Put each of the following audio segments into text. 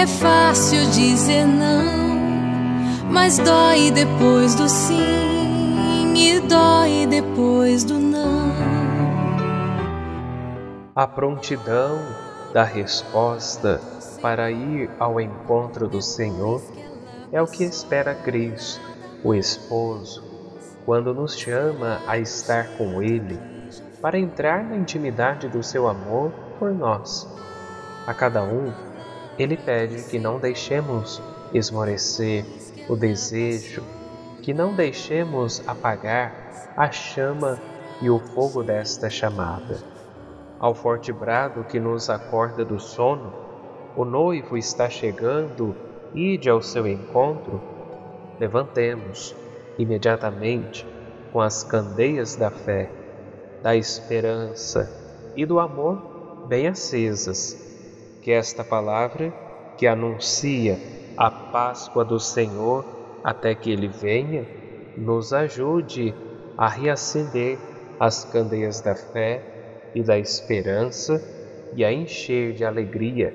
é fácil dizer não, mas dói depois do sim e dói depois do não. A prontidão da resposta para ir ao encontro do Senhor é o que espera Cristo, o esposo, quando nos chama a estar com Ele, para entrar na intimidade do seu amor por nós. A cada um, Ele pede que não deixemos esmorecer o desejo, que não deixemos apagar a chama e o fogo desta chamada. Ao forte brado que nos acorda do sono, o noivo está chegando, ide ao seu encontro, levantemos imediatamente com as candeias da fé, da esperança e do amor bem acesas. Que esta palavra, que anuncia a Páscoa do Senhor até que Ele venha, nos ajude a reacender as candeias da fé e da esperança e a encher de alegria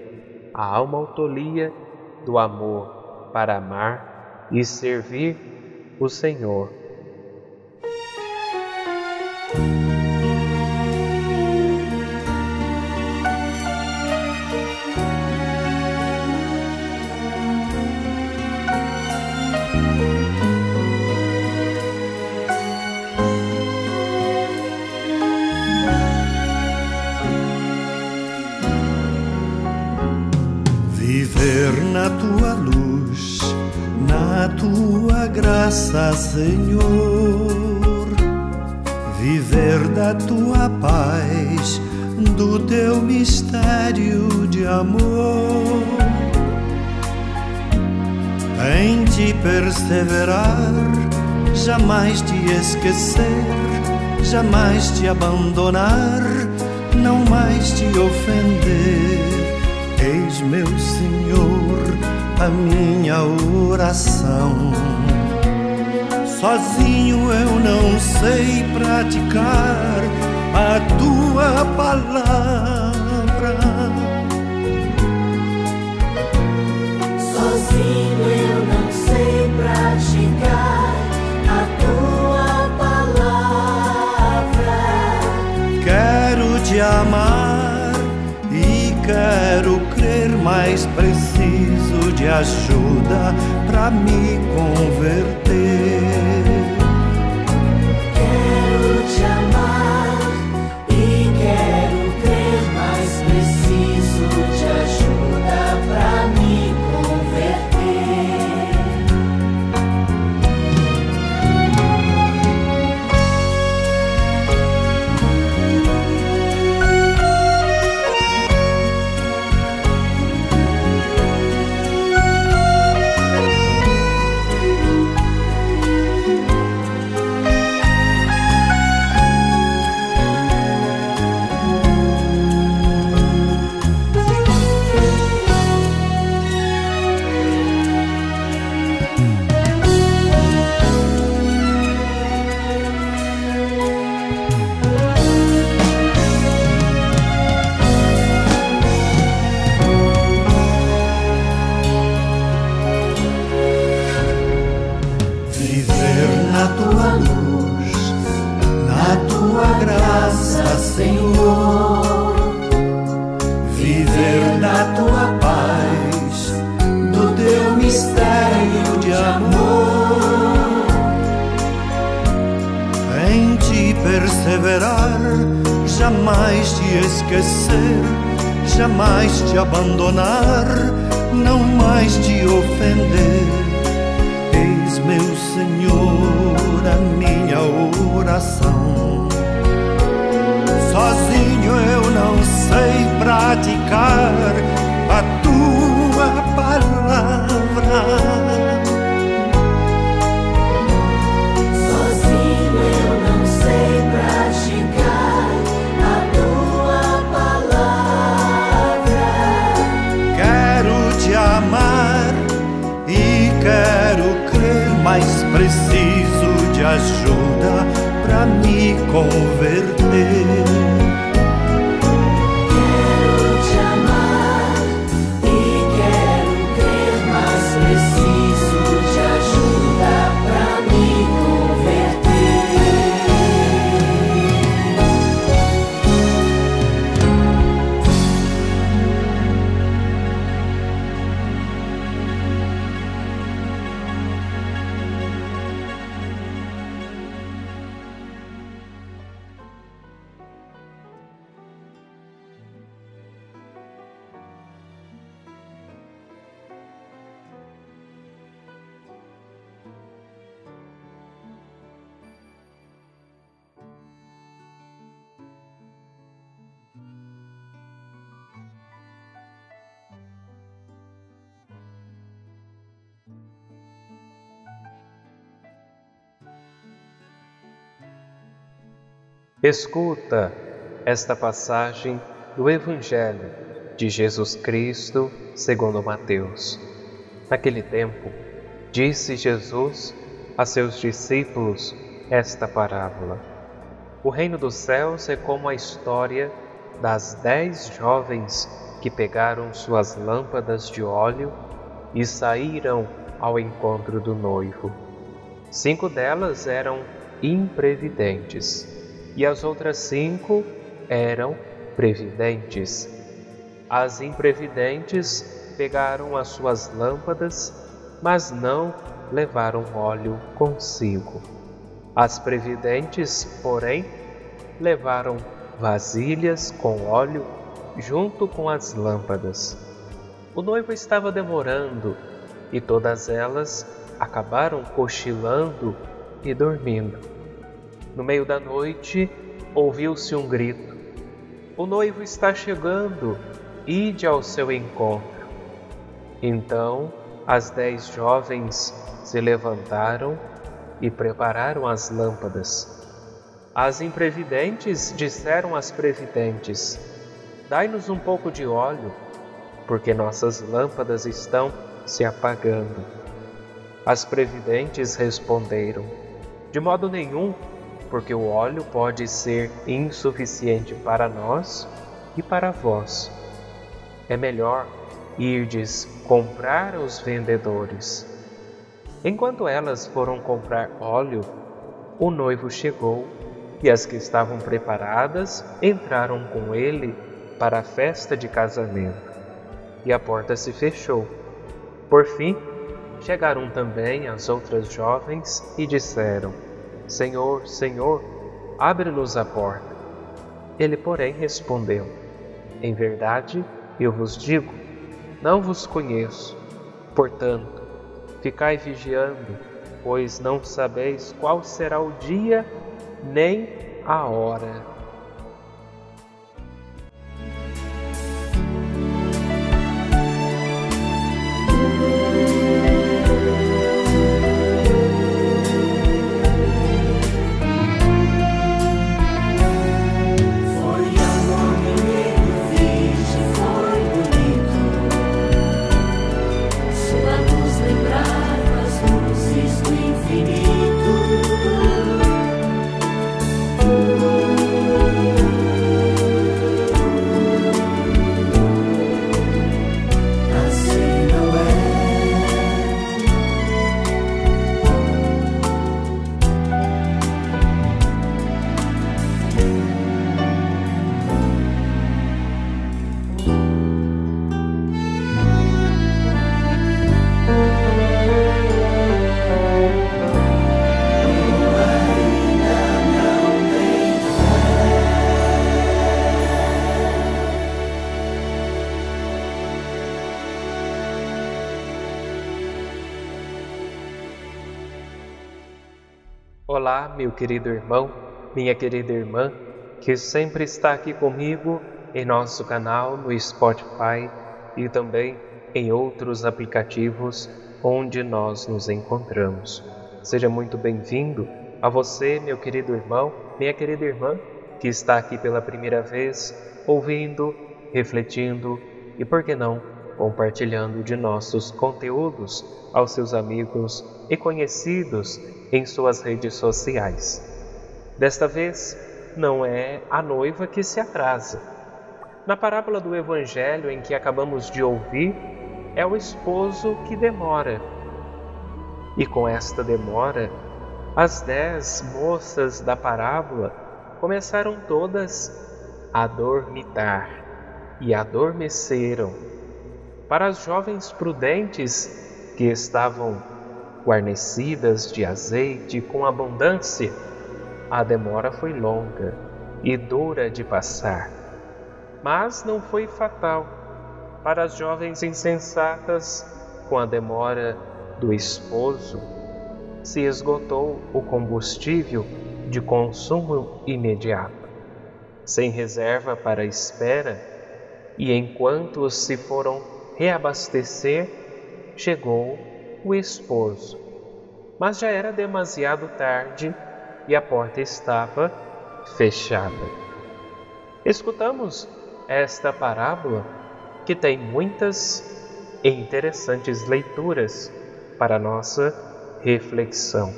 a alma autolia do amor para amar e servir o Senhor. Senhor. Viver da tua paz, do teu mistério de amor. Em te perseverar, jamais te esquecer, jamais te abandonar, não mais te ofender. Eis, meu Senhor, a minha oração. Sozinho eu não sei praticar a tua palavra. Sozinho eu não sei praticar a tua palavra. Quero te amar e quero crer, mas preciso de ajuda para me converter. Escuta esta passagem do Evangelho de Jesus Cristo segundo Mateus. Naquele tempo, disse Jesus a seus discípulos esta parábola. O reino dos céus é como a história das dez jovens que pegaram suas lâmpadas de óleo e saíram ao encontro do noivo. Cinco delas eram imprevidentes e as outras cinco eram previdentes. As imprevidentes pegaram as suas lâmpadas, mas não levaram óleo consigo. As previdentes, porém, levaram vasilhas com óleo junto com as lâmpadas. O noivo estava demorando e todas elas acabaram cochilando e dormindo. No meio da noite, ouviu-se um grito: O noivo está chegando, ide ao seu encontro. Então as dez jovens se levantaram e prepararam as lâmpadas. As imprevidentes disseram às previdentes: Dai-nos um pouco de óleo, porque nossas lâmpadas estão se apagando. As previdentes responderam: De modo nenhum, porque o óleo pode ser insuficiente para nós e para vós. É melhor irdes comprar aos vendedores. Enquanto elas foram comprar óleo, o noivo chegou e as que estavam preparadas entraram com ele para a festa de casamento. E a porta se fechou. Por fim, chegaram também as outras jovens e disseram: Senhor, Senhor, abre-nos a porta. Ele, porém, respondeu: Em verdade, eu vos digo, não vos conheço. Portanto, ficai vigiando, pois não sabeis qual será o dia nem a hora. Meu querido irmão, minha querida irmã, que sempre está aqui comigo em nosso canal no Spotify e também em outros aplicativos onde nós nos encontramos. Seja muito bem-vindo a você, meu querido irmão, minha querida irmã, que está aqui pela primeira vez, ouvindo, refletindo e, por que não, compartilhando de nossos conteúdos aos seus amigos e conhecidos em suas redes sociais. Desta vez, não é a noiva que se atrasa. Na parábola do Evangelho em que acabamos de ouvir, é o esposo que demora. E com esta demora, as dez moças da parábola começaram todas a dormitar e adormeceram. Para as jovens prudentes que estavam guarnecidas de azeite com abundância, a demora foi longa e dura de passar, mas não foi fatal para as jovens insensatas. Com a demora do esposo se esgotou o combustível de consumo imediato, sem reserva para espera, e enquanto se foram reabastecer, chegou o esposo. Mas já era demasiado tarde e a porta estava fechada. Escutamos esta parábola que tem muitas e interessantes leituras para nossa reflexão.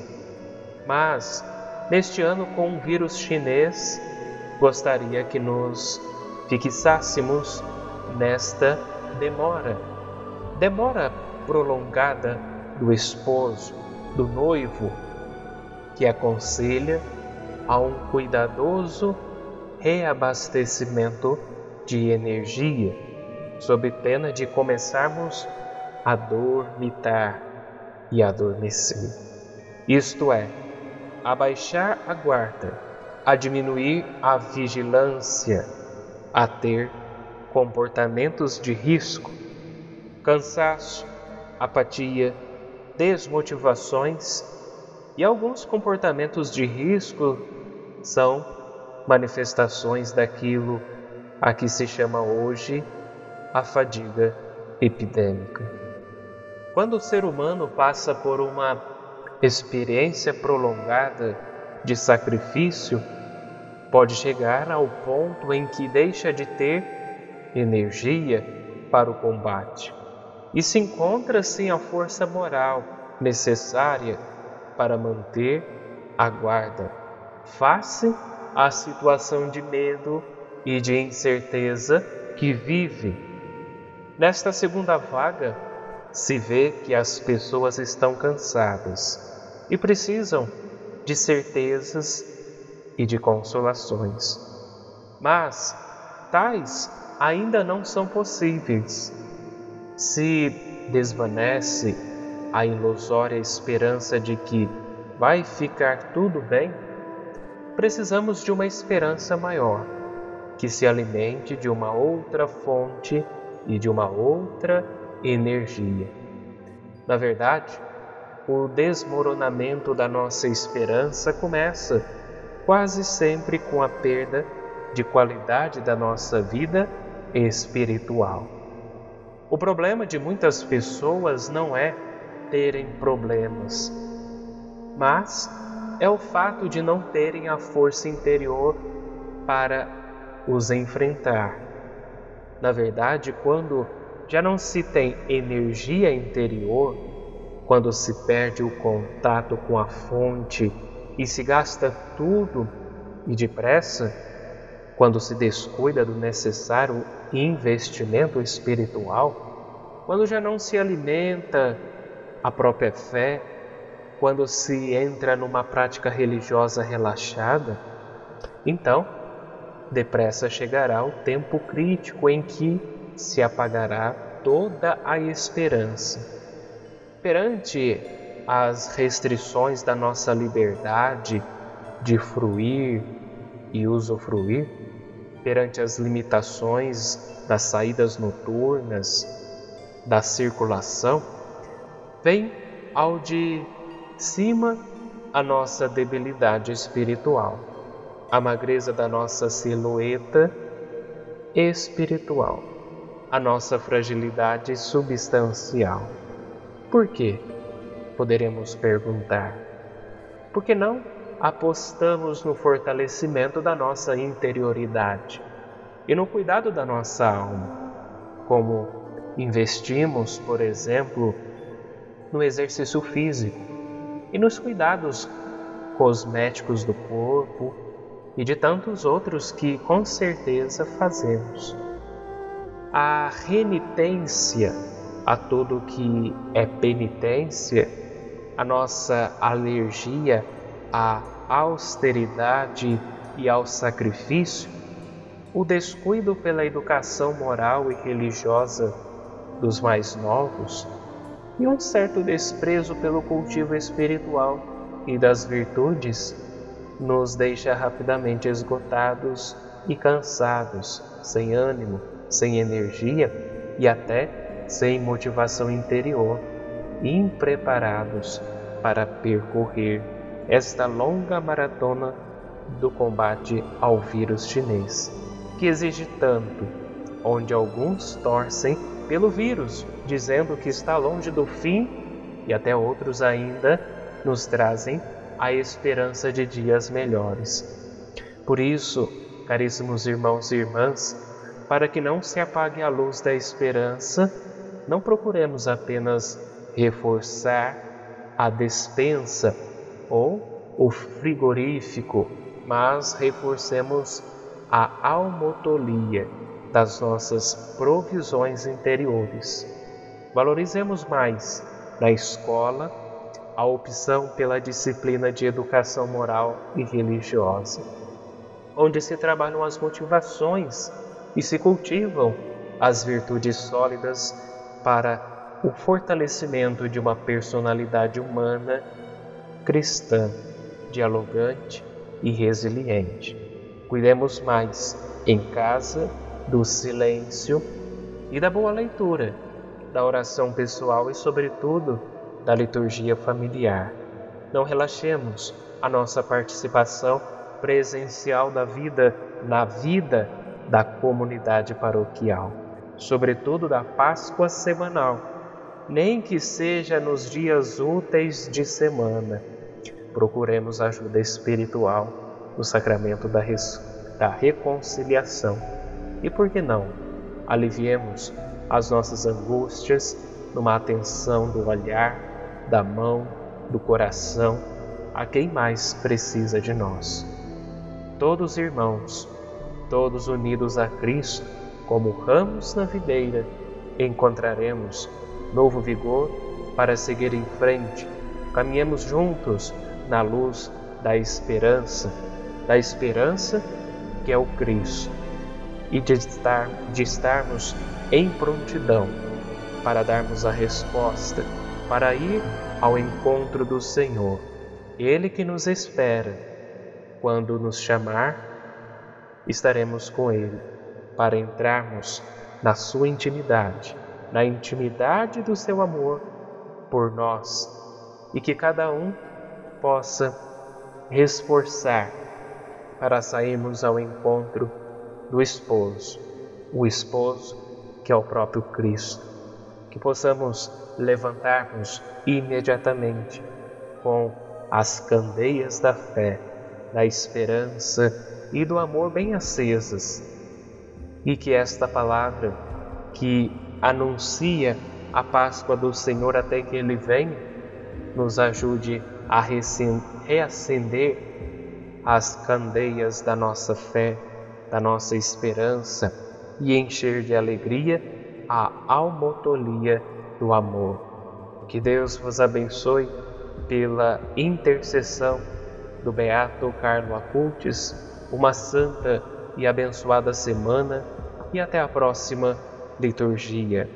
Mas, neste ano com o vírus chinês, gostaria que nos fixássemos nesta demora, demora prolongada do esposo, do noivo, que aconselha a um cuidadoso reabastecimento de energia, sob pena de começarmos a dormitar e adormecer. Isto é, abaixar a guarda, a diminuir a vigilância, a ter comportamentos de risco, cansaço, apatia, desmotivações e alguns comportamentos de risco são manifestações daquilo a que se chama hoje a fadiga epidêmica. Quando o ser humano passa por uma experiência prolongada de sacrifício, pode chegar ao ponto em que deixa de ter energia para o combate e se encontra sem a força moral necessária para manter a guarda face à situação de medo e de incerteza que vive. Nesta segunda vaga, se vê que as pessoas estão cansadas e precisam de certezas e de consolações. Mas tais ainda não são possíveis. Se desvanece a ilusória esperança de que vai ficar tudo bem, precisamos de uma esperança maior, que se alimente de uma outra fonte e de uma outra energia. Na verdade, o desmoronamento da nossa esperança começa quase sempre com a perda de qualidade da nossa vida espiritual. O problema de muitas pessoas não é terem problemas, mas é o fato de não terem a força interior para os enfrentar. Na verdade, quando já não se tem energia interior quando se perde o contato com a fonte e se gasta tudo e depressa, quando se descuida do necessário investimento espiritual, quando já não se alimenta a própria fé, quando se entra numa prática religiosa relaxada, então depressa chegará o tempo crítico em que se apagará toda a esperança. Perante as restrições da nossa liberdade de fruir e usufruir, perante as limitações das saídas noturnas, da circulação, vem ao de cima a nossa debilidade espiritual, a magreza da nossa silhueta espiritual a nossa fragilidade substancial. Por quê? Poderemos perguntar. Por que não apostamos no fortalecimento da nossa interioridade e no cuidado da nossa alma, como investimos, por exemplo, no exercício físico e nos cuidados cosméticos do corpo e de tantos outros que com certeza fazemos. A renitência a tudo que é penitência, a nossa alergia à austeridade e ao sacrifício, o descuido pela educação moral e religiosa dos mais novos e um certo desprezo pelo cultivo espiritual e das virtudes nos deixa rapidamente esgotados e cansados, sem ânimo, sem energia e até sem motivação interior, impreparados para percorrer esta longa maratona do combate ao vírus chinês, que exige tanto, onde alguns torcem pelo vírus, dizendo que está longe do fim, e até outros ainda nos trazem a esperança de dias melhores. Por isso, caríssimos irmãos e irmãs, para que não se apague a luz da esperança, não procuremos apenas reforçar a despensa ou o frigorífico, mas reforcemos a almotolia das nossas provisões interiores. Valorizemos mais na escola a opção pela disciplina de educação moral e religiosa, onde se trabalham as motivações e se cultivam as virtudes sólidas para o fortalecimento de uma personalidade humana cristã, dialogante e resiliente. Cuidemos mais em casa do silêncio e da boa leitura, da oração pessoal e, sobretudo, da liturgia familiar. Não relaxemos a nossa participação presencial da vida na vida da comunidade paroquial, sobretudo da Páscoa semanal, nem que seja nos dias úteis de semana. Procuremos ajuda espiritual no sacramento da, da reconciliação. E por que não? Aliviemos as nossas angústias numa atenção do olhar da mão, do coração a quem mais precisa de nós. Todos irmãos, todos unidos a Cristo, como ramos na videira, encontraremos novo vigor para seguir em frente. Caminhemos juntos na luz da esperança, da esperança que é o Cristo, e de, estar, de estarmos em prontidão para darmos a resposta para ir ao encontro do Senhor. Ele que nos espera. Quando nos chamar, estaremos com Ele para entrarmos na Sua intimidade, na intimidade do Seu amor por nós e que cada um possa esforçar para sairmos ao encontro do esposo, o esposo que é o próprio Cristo. Que possamos levantarmos imediatamente com as candeias da fé, da esperança e do amor bem acesas, e que esta palavra que anuncia a Páscoa do Senhor até que Ele venha, nos ajude a reacender as candeias da nossa fé, da nossa esperança e encher de alegria a almotolia do amor. Que Deus vos abençoe pela intercessão do Beato Carlo Acultes, uma santa e abençoada semana e até a próxima liturgia.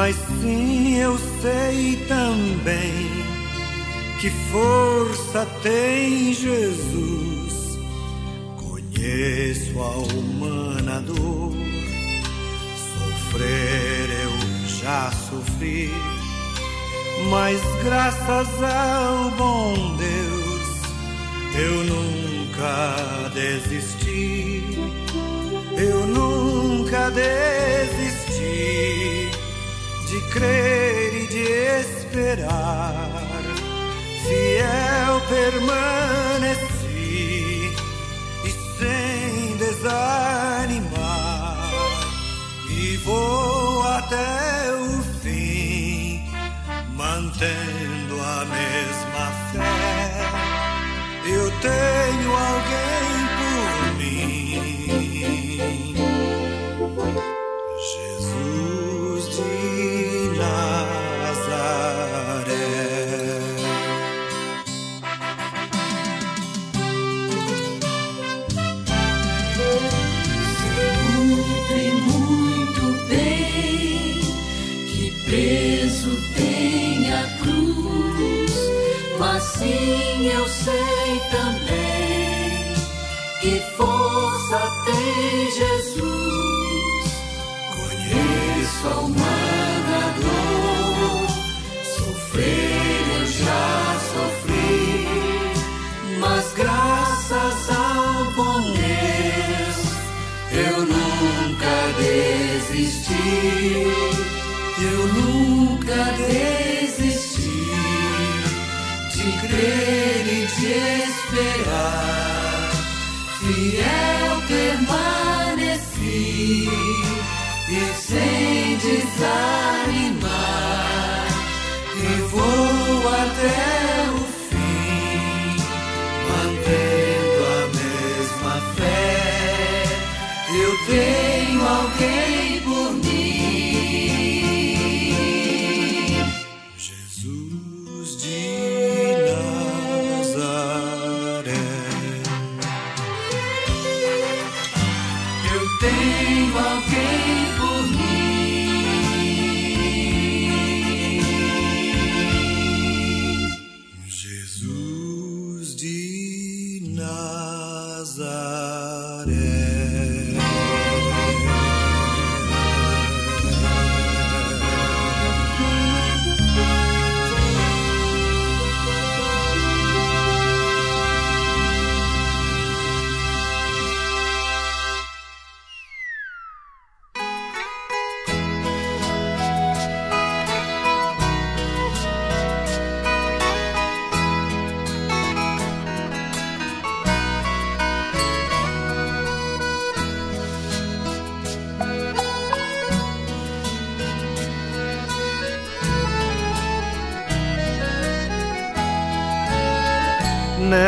Mas sim eu sei também que força tem Jesus. Conheço a humana dor, sofrer eu já sofri, mas graças ao bom Deus eu nunca desisti. Eu nunca desisti. de crer e de esperar. Fiel permaneci Jesus. Conheço a humana dor, sofrer eu já sofri, mas graças ao bom Deus eu nunca desisti, eu nunca desisti de crer e de esperar. Fiel permaneci e sem desanimar, e vou até o fim, mantendo a mesma fé. Eu tenho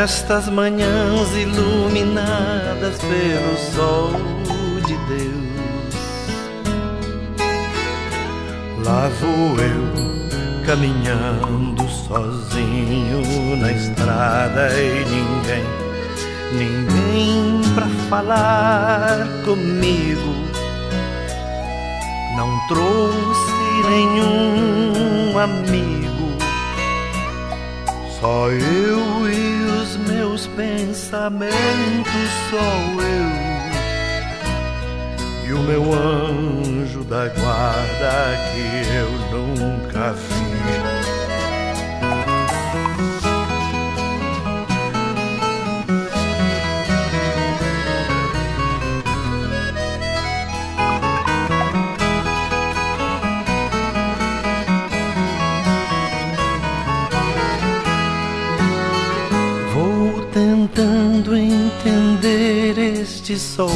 Nestas manhãs iluminadas pelo sol de Deus, lá vou eu caminhando sozinho na estrada e ninguém, ninguém pra falar comigo. Não trouxe nenhum amigo. Só eu e pensamentos, só eu e o meu anjo da guarda que eu nunca vi. Este sol,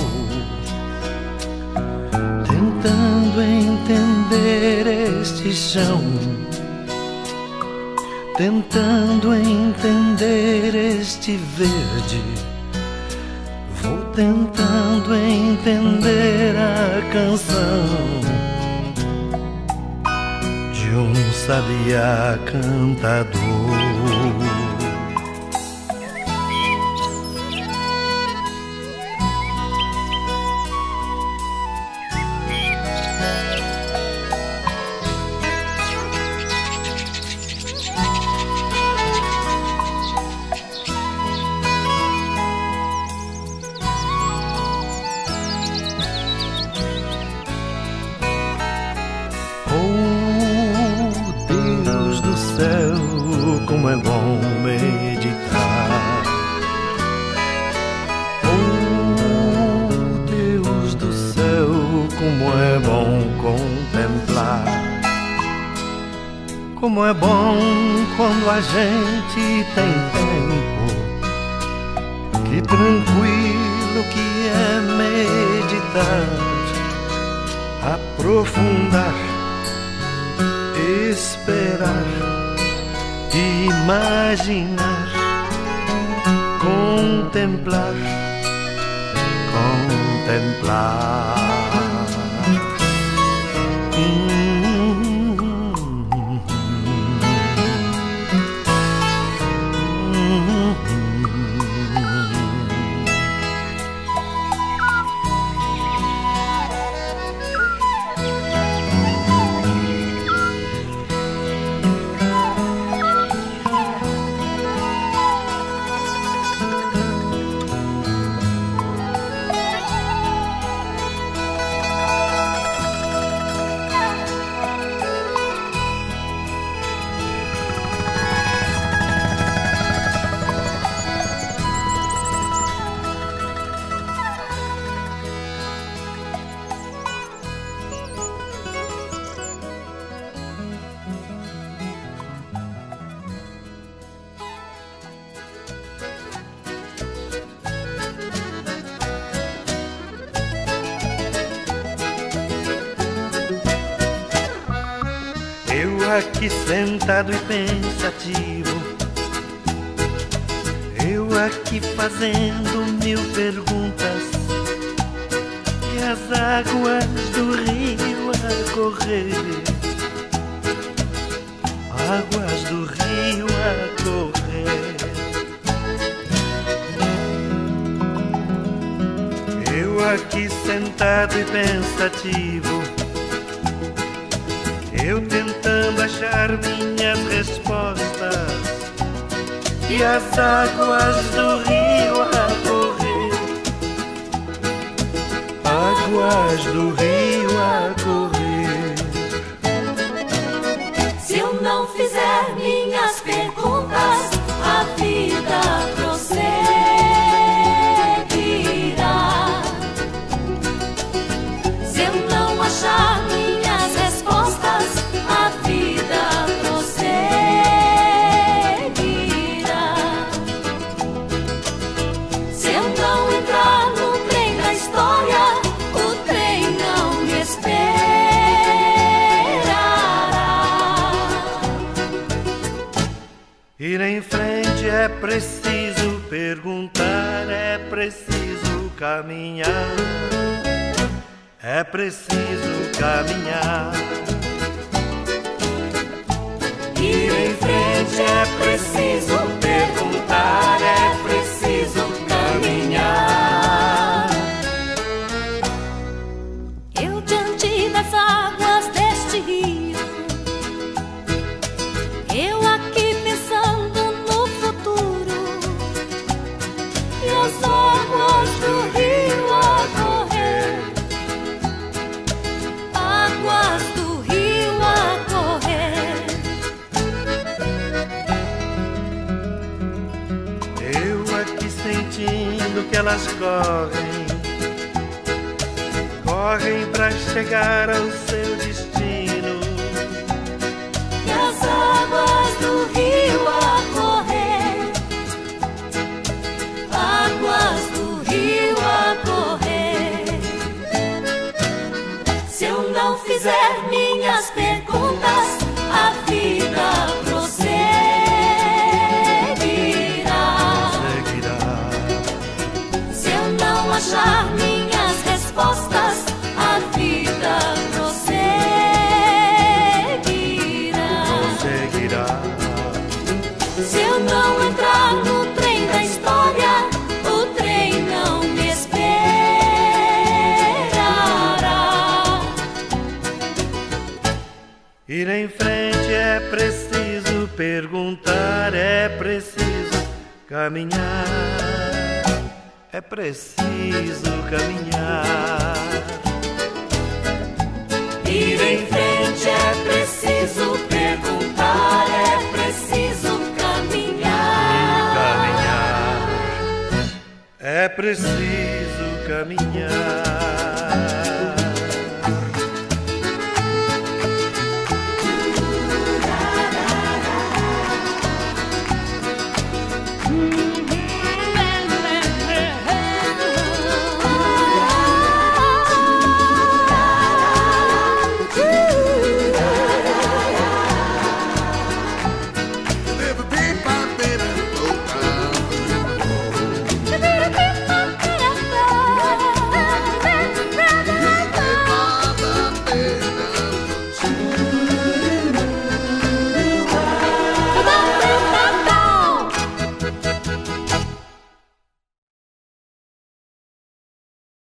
tentando entender este chão, tentando entender este verde. Vou tentando entender a canção de um sabiá cantador. Tem tempo, que tranquilo que é meditar, aprofundar, esperar, imaginar, contemplar, contemplar. Aqui sentado e pensativo. Eu aqui fazendo mil perguntas. E as águas do rio a correr. Águas do rio a correr. Eu aqui sentado e pensativo eu achar minhas respostas e as águas do rio a correr, águas do rio a correr. Preciso caminhar. Ir em frente é que elas correm, correm para chegar ao seu caminhar é preciso caminhar. Ir em frente é preciso perguntar, é preciso caminhar. caminhar. É preciso caminhar.